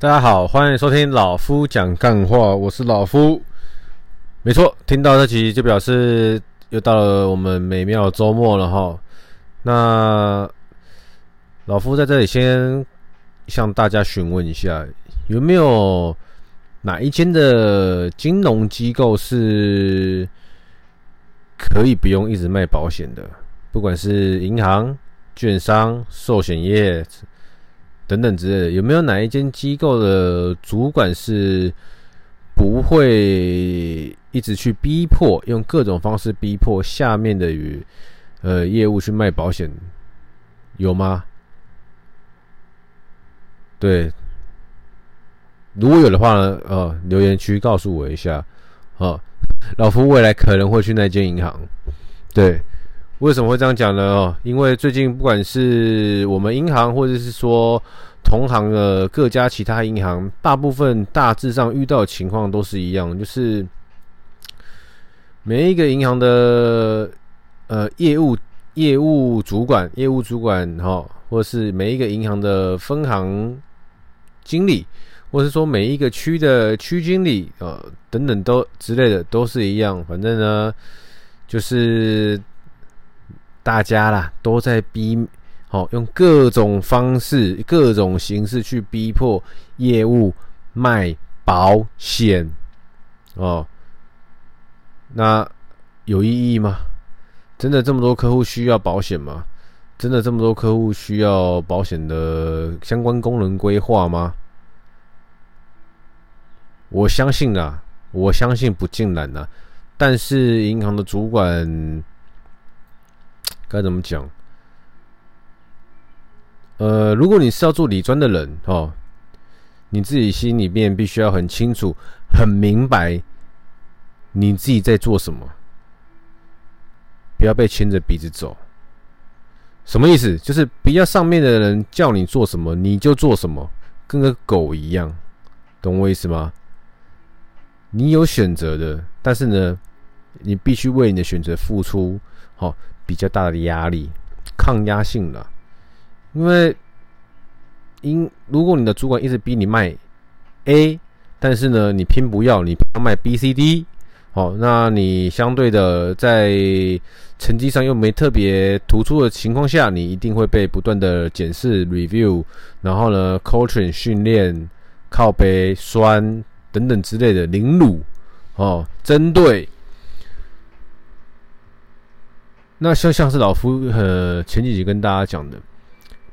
大家好，欢迎收听老夫讲干话，我是老夫。没错，听到这集就表示又到了我们美妙周末了哈。那老夫在这里先向大家询问一下，有没有哪一间的金融机构是可以不用一直卖保险的？不管是银行、券商、寿险业。等等之类的，有没有哪一间机构的主管是不会一直去逼迫，用各种方式逼迫下面的与呃业务去卖保险？有吗？对，如果有的话呢，呃，留言区告诉我一下。哦，老夫未来可能会去那间银行。对。为什么会这样讲呢？哦，因为最近不管是我们银行，或者是说同行的各家其他银行，大部分大致上遇到的情况都是一样，就是每一个银行的呃业务业务主管、业务主管哈，或者是每一个银行的分行经理，或者是说每一个区的区经理呃等等都之类的都是一样，反正呢就是。大家啦都在逼，好用各种方式、各种形式去逼迫业务卖保险哦。那有意义吗？真的这么多客户需要保险吗？真的这么多客户需要保险的相关功能规划吗？我相信啦，我相信不尽然呐。但是银行的主管。该怎么讲？呃，如果你是要做理专的人哦，你自己心里面必须要很清楚、很明白你自己在做什么，不要被牵着鼻子走。什么意思？就是不要上面的人叫你做什么你就做什么，跟个狗一样，懂我意思吗？你有选择的，但是呢，你必须为你的选择付出。好。比较大的压力，抗压性了，因为因如果你的主管一直逼你卖 A，但是呢，你偏不要，你要卖 B、C、D，哦，那你相对的在成绩上又没特别突出的情况下，你一定会被不断的检视、review，然后呢，coaching 训练、靠背酸等等之类的凌辱哦，针对。那就像是老夫呃前几集跟大家讲的，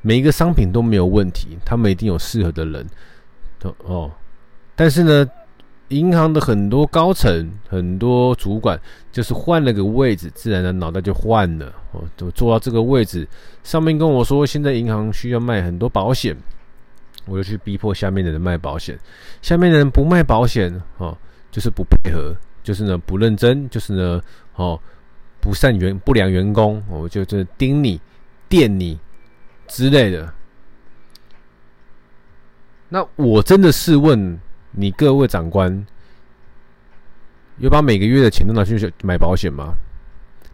每一个商品都没有问题，他们一定有适合的人，哦。但是呢，银行的很多高层、很多主管，就是换了个位置，自然的脑袋就换了哦，就坐到这个位置上面跟我说，现在银行需要卖很多保险，我就去逼迫下面的人卖保险，下面的人不卖保险哦，就是不配合，就是呢不认真，就是呢哦。不善员不良员工，我就这盯你、电你之类的。那我真的试问你各位长官，有把每个月的钱都拿去买保险吗？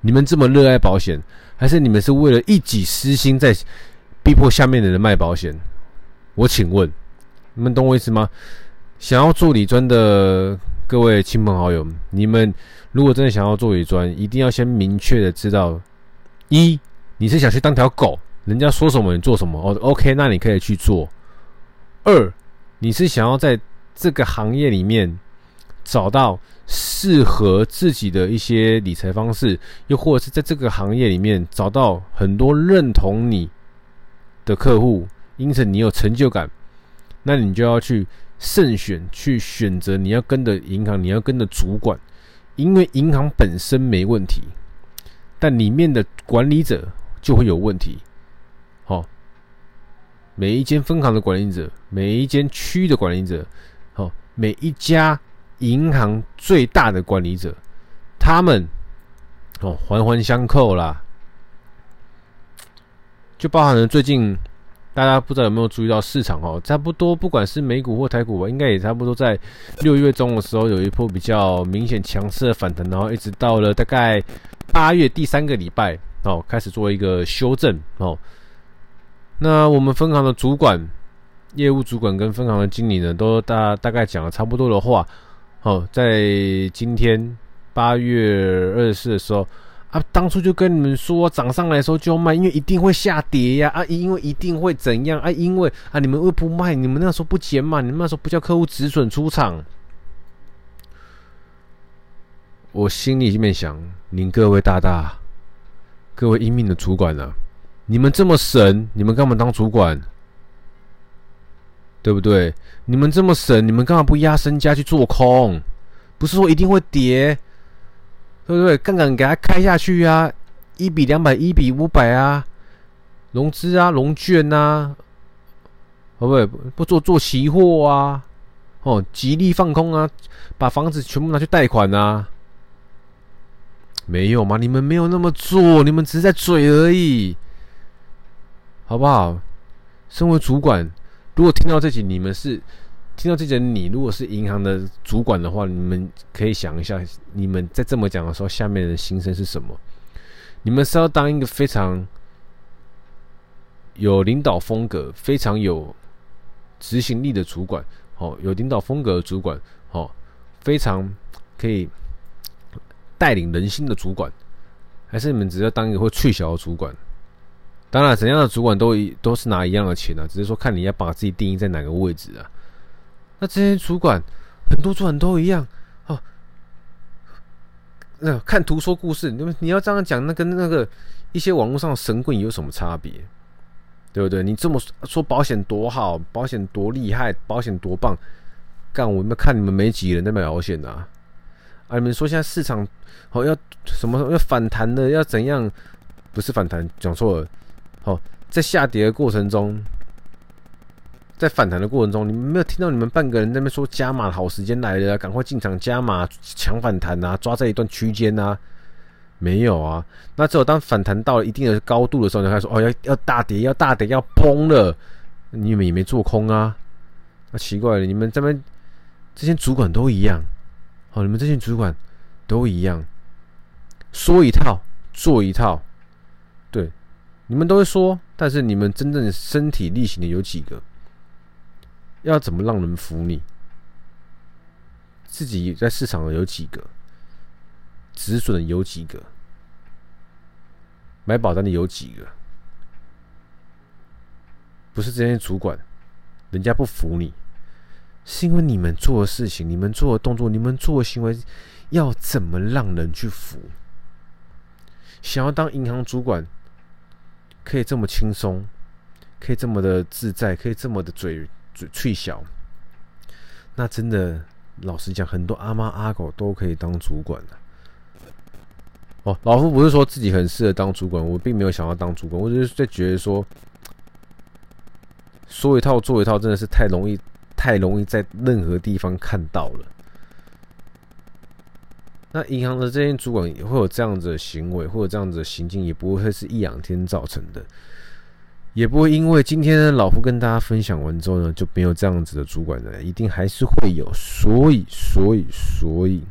你们这么热爱保险，还是你们是为了一己私心在逼迫下面的人卖保险？我请问，你们懂我意思吗？想要做理专的各位亲朋好友，你们。如果真的想要做理专，一定要先明确的知道：一，你是想去当条狗，人家说什么你做什么哦，OK，那你可以去做；二，你是想要在这个行业里面找到适合自己的一些理财方式，又或者是在这个行业里面找到很多认同你的客户，因此你有成就感，那你就要去慎选，去选择你要跟的银行，你要跟的主管。因为银行本身没问题，但里面的管理者就会有问题。好，每一间分行的管理者，每一间区的管理者，好，每一家银行最大的管理者，他们哦环环相扣啦，就包含了最近。大家不知道有没有注意到市场哦，差不多不管是美股或台股吧，应该也差不多在六月中的时候有一波比较明显强势的反弹，然后一直到了大概八月第三个礼拜哦，开始做一个修正哦。那我们分行的主管业务主管跟分行的经理呢，都大大概讲了差不多的话。哦，在今天八月二十四的时候啊，当初就跟你们说涨上来的时候就卖，因为一定会下跌呀啊，因为一定会怎样啊，因为啊你们会不卖，你们那时候不减码，你们那时候不叫客户止损出场。我心里面想，您各位大大，各位英明的主管啊，你们这么神，你们干嘛当主管？对不对？你们这么神，你们干嘛不压身家去做空？不是说一定会跌，对不对？杠杆给它开下去啊，一比两百，一比五百啊，融资啊，融券啊，会不会不做做期货啊？哦，极力放空啊，把房子全部拿去贷款啊？没有吗？你们没有那么做，你们只是在嘴而已，好不好？身为主管。如果听到这集，你们是听到这集，你如果是银行的主管的话，你们可以想一下，你们在这么讲的时候，下面的心声是什么？你们是要当一个非常有领导风格、非常有执行力的主管，哦，有领导风格的主管，哦，非常可以带领人心的主管，还是你们只要当一个会吹小的主管？当然，怎样的主管都一都是拿一样的钱啊，只是说看你要把自己定义在哪个位置啊。那这些主管，很多主管都一样哦。那看图说故事，你们你要这样讲，那跟那个一些网络上的神棍有什么差别？对不对？你这么说保险多好，保险多厉害，保险多棒，干我们看你们没几个人在买保险啊？啊，你们说现在市场好要什么要反弹的，要怎样？不是反弹，讲错了。好，在下跌的过程中，在反弹的过程中，你们没有听到你们半个人在那边说加码好时间来了，赶快进场加码抢反弹啊，抓在一段区间啊，没有啊。那只有当反弹到了一定的高度的时候，你才说哦要要大跌，要大跌，要崩了，你们也没做空啊。那奇怪了，你们这边这些主管都一样，好，你们这些主管都一样，说一套做一套，对。你们都会说，但是你们真正身体力行的有几个？要怎么让人服你？自己在市场的有几个？止损有几个？买保单的有几个？不是这些主管，人家不服你，是因为你们做的事情、你们做的动作、你们做的行为，要怎么让人去服？想要当银行主管？可以这么轻松，可以这么的自在，可以这么的嘴嘴脆小，那真的老实讲，很多阿猫阿狗都可以当主管的。哦，老夫不是说自己很适合当主管，我并没有想要当主管，我只是在觉得说，说一套做一套，真的是太容易，太容易在任何地方看到了。那银行的这些主管也会有这样子的行为，或者这样子的行径，也不会是一两天造成的，也不会因为今天老夫跟大家分享完之后呢，就没有这样子的主管了，一定还是会有。所以，所以，所以，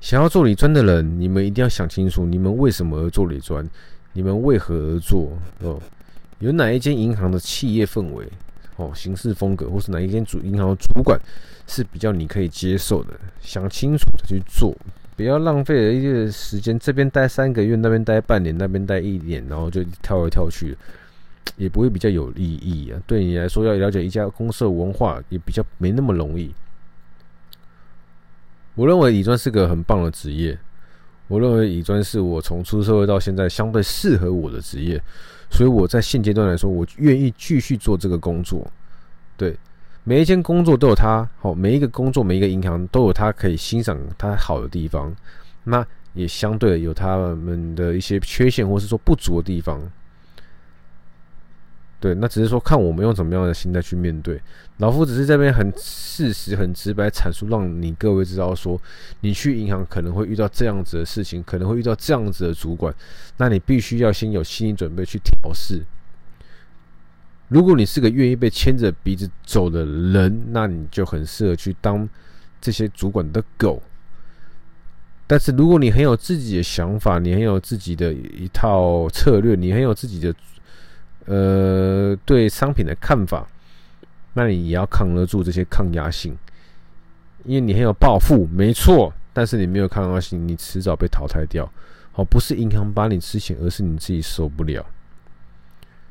想要做理专的人，你们一定要想清楚，你们为什么而做理专，你们为何而做哦？有哪一间银行的企业氛围哦，行事风格，或是哪一间主银行的主管？是比较你可以接受的，想清楚再去做，不要浪费了一些时间。这边待三个月，那边待半年，那边待一年，然后就跳来跳去，也不会比较有意义啊。对你来说，要了解一家公司的文化，也比较没那么容易。我认为乙专是个很棒的职业，我认为乙专是我从出社会到现在相对适合我的职业，所以我在现阶段来说，我愿意继续做这个工作。对。每一间工作都有它好，每一个工作，每一个银行都有它可以欣赏它好的地方，那也相对有他们的一些缺陷或是说不足的地方。对，那只是说看我们用怎么样的心态去面对。老夫只是这边很事实、很直白阐述，让你各位知道说，你去银行可能会遇到这样子的事情，可能会遇到这样子的主管，那你必须要先有心理准备去调试。如果你是个愿意被牵着鼻子走的人，那你就很适合去当这些主管的狗。但是如果你很有自己的想法，你很有自己的一套策略，你很有自己的呃对商品的看法，那你也要扛得住这些抗压性，因为你很有抱负，没错，但是你没有抗压性，你迟早被淘汰掉。好，不是银行把你吃钱，而是你自己受不了。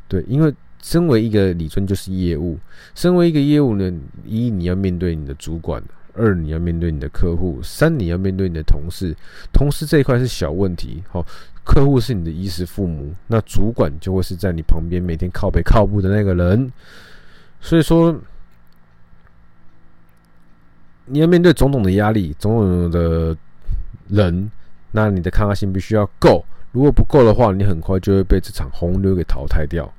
对，因为身为一个理尊就是业务，身为一个业务呢，一你要面对你的主管，二你要面对你的客户，三你要面对你的同事。同事这一块是小问题，好，客户是你的衣食父母，那主管就会是在你旁边每天靠北靠步的那个人。所以说，你要面对种种的压力，种种的人。那你的抗压性必须要够，如果不够的话，你很快就会被这场洪流给淘汰掉。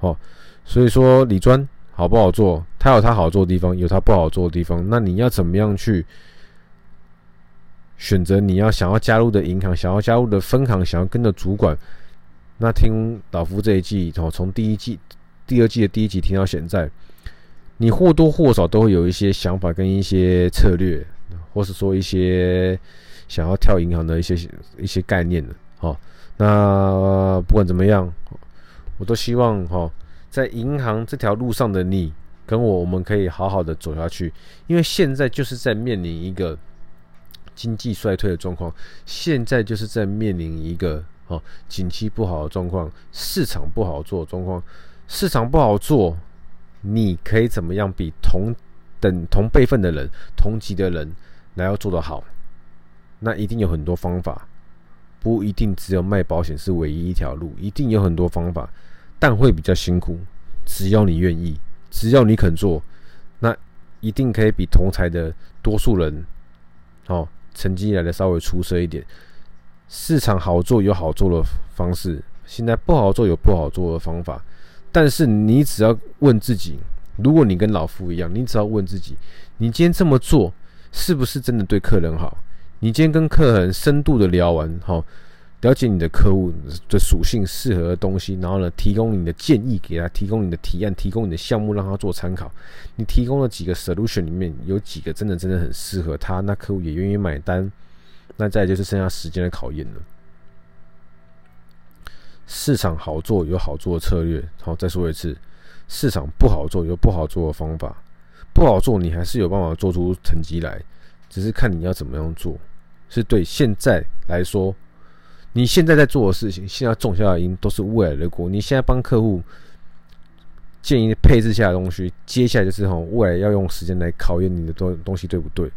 哦，所以说李专好不好做？它有它好做的地方，有它不好做的地方。那你要怎么样去选择你要想要加入的银行，想要加入的分行，想要跟着主管？那听老夫这一季，哦，从第一季、第二季的第一集听到现在，你或多或少都会有一些想法跟一些策略，或是说一些。想要跳银行的一些一些概念的，好，那不管怎么样，我都希望哈，在银行这条路上的你跟我，我们可以好好的走下去，因为现在就是在面临一个经济衰退的状况，现在就是在面临一个哦，景气不好的状况，市场不好做的状况，市场不好做，你可以怎么样比同等同辈分的人、同级的人来要做得好？那一定有很多方法，不一定只有卖保险是唯一一条路，一定有很多方法，但会比较辛苦。只要你愿意，只要你肯做，那一定可以比同才的多数人，哦，成绩来的稍微出色一点。市场好做有好做的方式，现在不好做有不好做的方法。但是你只要问自己，如果你跟老夫一样，你只要问自己，你今天这么做是不是真的对客人好？你今天跟客人深度的聊完，好，了解你的客户的属性、适合的东西，然后呢，提供你的建议给他，提供你的提案，提供你的项目让他做参考。你提供了几个 solution 里面有几个真的真的很适合他，那客户也愿意买单。那再就是剩下时间的考验了。市场好做有好做的策略，好，再说一次，市场不好做有不好做的方法。不好做你还是有办法做出成绩来。只是看你要怎么样做，是对现在来说，你现在在做的事情，现在种下的因都是未来的果。你现在帮客户建议配置下的东西，接下来就是哈，未来要用时间来考验你的东东西对不对？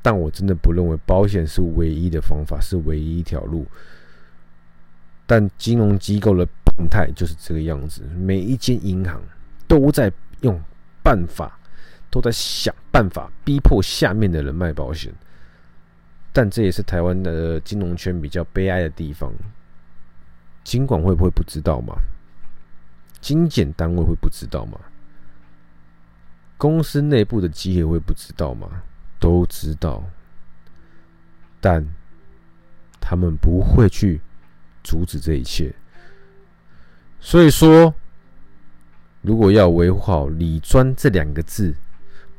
但我真的不认为保险是唯一的方法，是唯一一条路。但金融机构的病态就是这个样子，每一间银行都在用办法。都在想办法逼迫下面的人卖保险，但这也是台湾的金融圈比较悲哀的地方。金管会不会不知道吗？金检单位会不知道吗？公司内部的机构会不知道吗？都知道，但他们不会去阻止这一切。所以说，如果要维护好“理专”这两个字。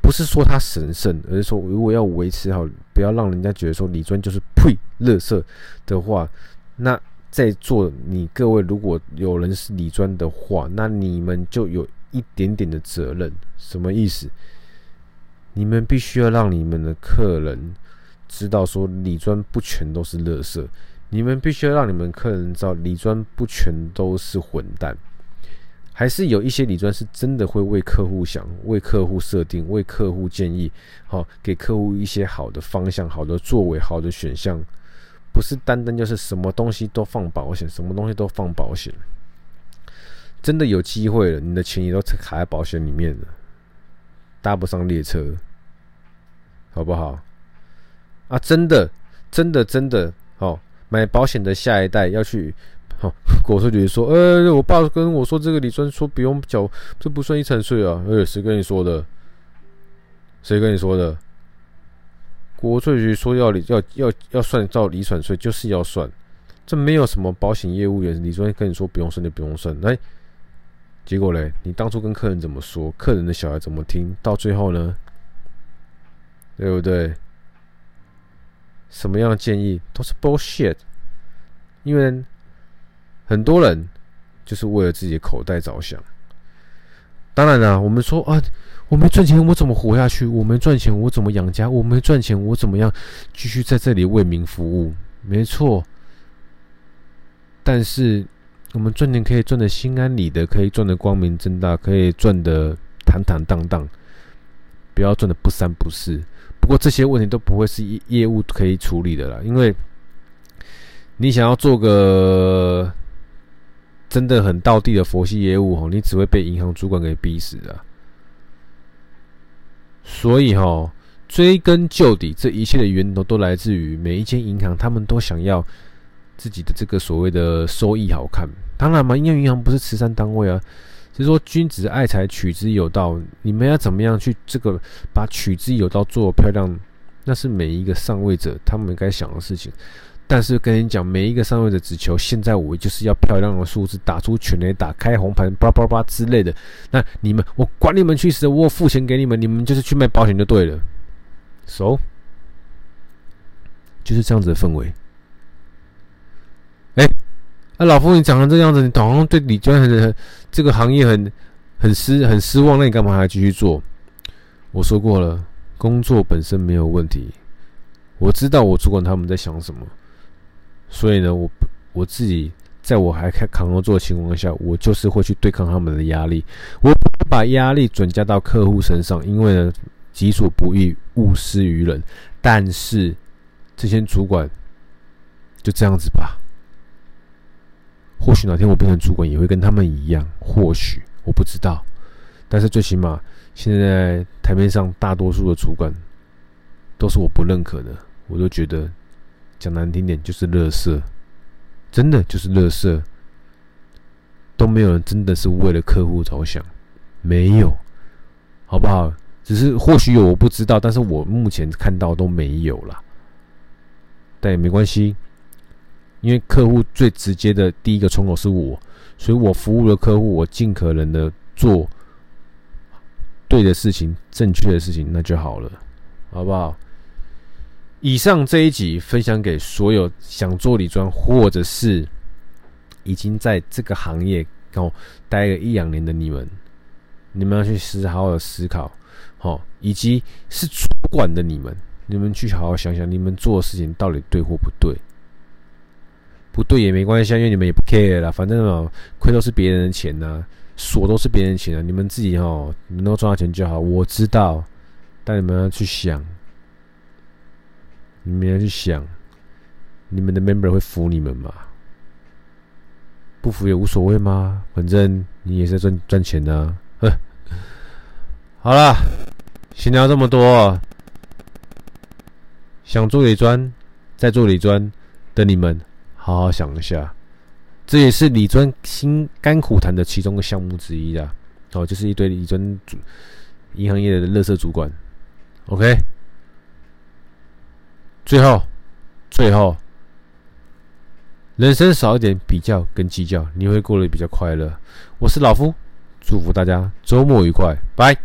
不是说它神圣，而是说如果要维持好，不要让人家觉得说李专就是呸、垃圾的话，那在座你各位如果有人是李专的话，那你们就有一点点的责任。什么意思？你们必须要让你们的客人知道说李专不全都是垃圾，你们必须要让你们客人知道李专不全都是混蛋。还是有一些理专是真的会为客户想，为客户设定，为客户建议，好，给客户一些好的方向、好的作为、好的选项，不是单单就是什么东西都放保险，什么东西都放保险。真的有机会了，你的钱也都卡在保险里面了，搭不上列车，好不好？啊，真的，真的，真的，好，买保险的下一代要去。好，国税局说：“呃，我爸跟我说，这个李专说不用缴，这不算遗产税啊。”呃，谁跟你说的？谁跟你说的？国税局说要理要要要算照遗产税，就是要算。这没有什么保险业务员李专跟你说不用算就不用算。来，结果嘞，你当初跟客人怎么说？客人的小孩怎么听？到最后呢？对不对？什么样的建议都是 bullshit，因为。很多人就是为了自己的口袋着想，当然了，我们说啊，我没赚钱，我怎么活下去？我没赚钱，我怎么养家？我没赚钱，我怎么样继续在这里为民服务？没错。但是我们赚钱可以赚得心安理得，可以赚得光明正大，可以赚得坦坦荡荡，不要赚得不三不四。不过这些问题都不会是业业务可以处理的啦，因为你想要做个。真的很道地的佛系业务，你只会被银行主管给逼死的。所以哈，追根究底，这一切的源头都来自于每一间银行，他们都想要自己的这个所谓的收益好看。当然嘛，因为银行不是慈善单位啊，所以说君子爱财，取之有道。你们要怎么样去这个把取之有道做漂亮，那是每一个上位者他们该想的事情。但是跟你讲，每一个上位者只求现在我就是要漂亮的数字，打出全垒打，开红盘，叭叭叭之类的。那你们，我管你们去死！我付钱给你们，你们就是去卖保险就对了。So，就是这样子的氛围。哎，啊，老夫，你讲成这样子，你好像对理专很这个行业很很失很失望，那你干嘛还继续做？我说过了，工作本身没有问题，我知道我主管他们在想什么。所以呢，我我自己在我还开扛得住的情况下，我就是会去对抗他们的压力。我把压力转嫁到客户身上，因为呢，己所不欲，勿施于人。但是这些主管就这样子吧。或许哪天我变成主管，也会跟他们一样。或许我不知道，但是最起码现在台面上大多数的主管都是我不认可的，我都觉得。讲难听点，就是垃圾，真的就是垃圾，都没有人真的是为了客户着想，没有，好不好？只是或许有我不知道，但是我目前看到都没有啦。但也没关系，因为客户最直接的第一个窗口是我，所以我服务的客户，我尽可能的做对的事情、正确的事情，那就好了，好不好？以上这一集分享给所有想做理专，或者是已经在这个行业哦待了一两年的你们，你们要去思好好的思考，好，以及是主管的你们，你们去好好想想，你们做的事情到底对或不对？不对也没关系，因为你们也不 care 啦，反正哦，亏都是别人的钱呐、锁都是别人的钱啊，你们自己哦，能够赚到钱就好。我知道，但你们要去想。你们要去想，你们的 member 会服你们吗？不服也无所谓吗？反正你也是赚赚钱的啊。好了，闲聊这么多，想做李专，在做李专的你们，好好想一下，这也是李专心甘苦谈的其中一个项目之一啊。哦，就是一堆李专主银行业的乐色主管，OK。最后，最后，人生少一点比较跟计较，你会过得比较快乐。我是老夫，祝福大家周末愉快，拜。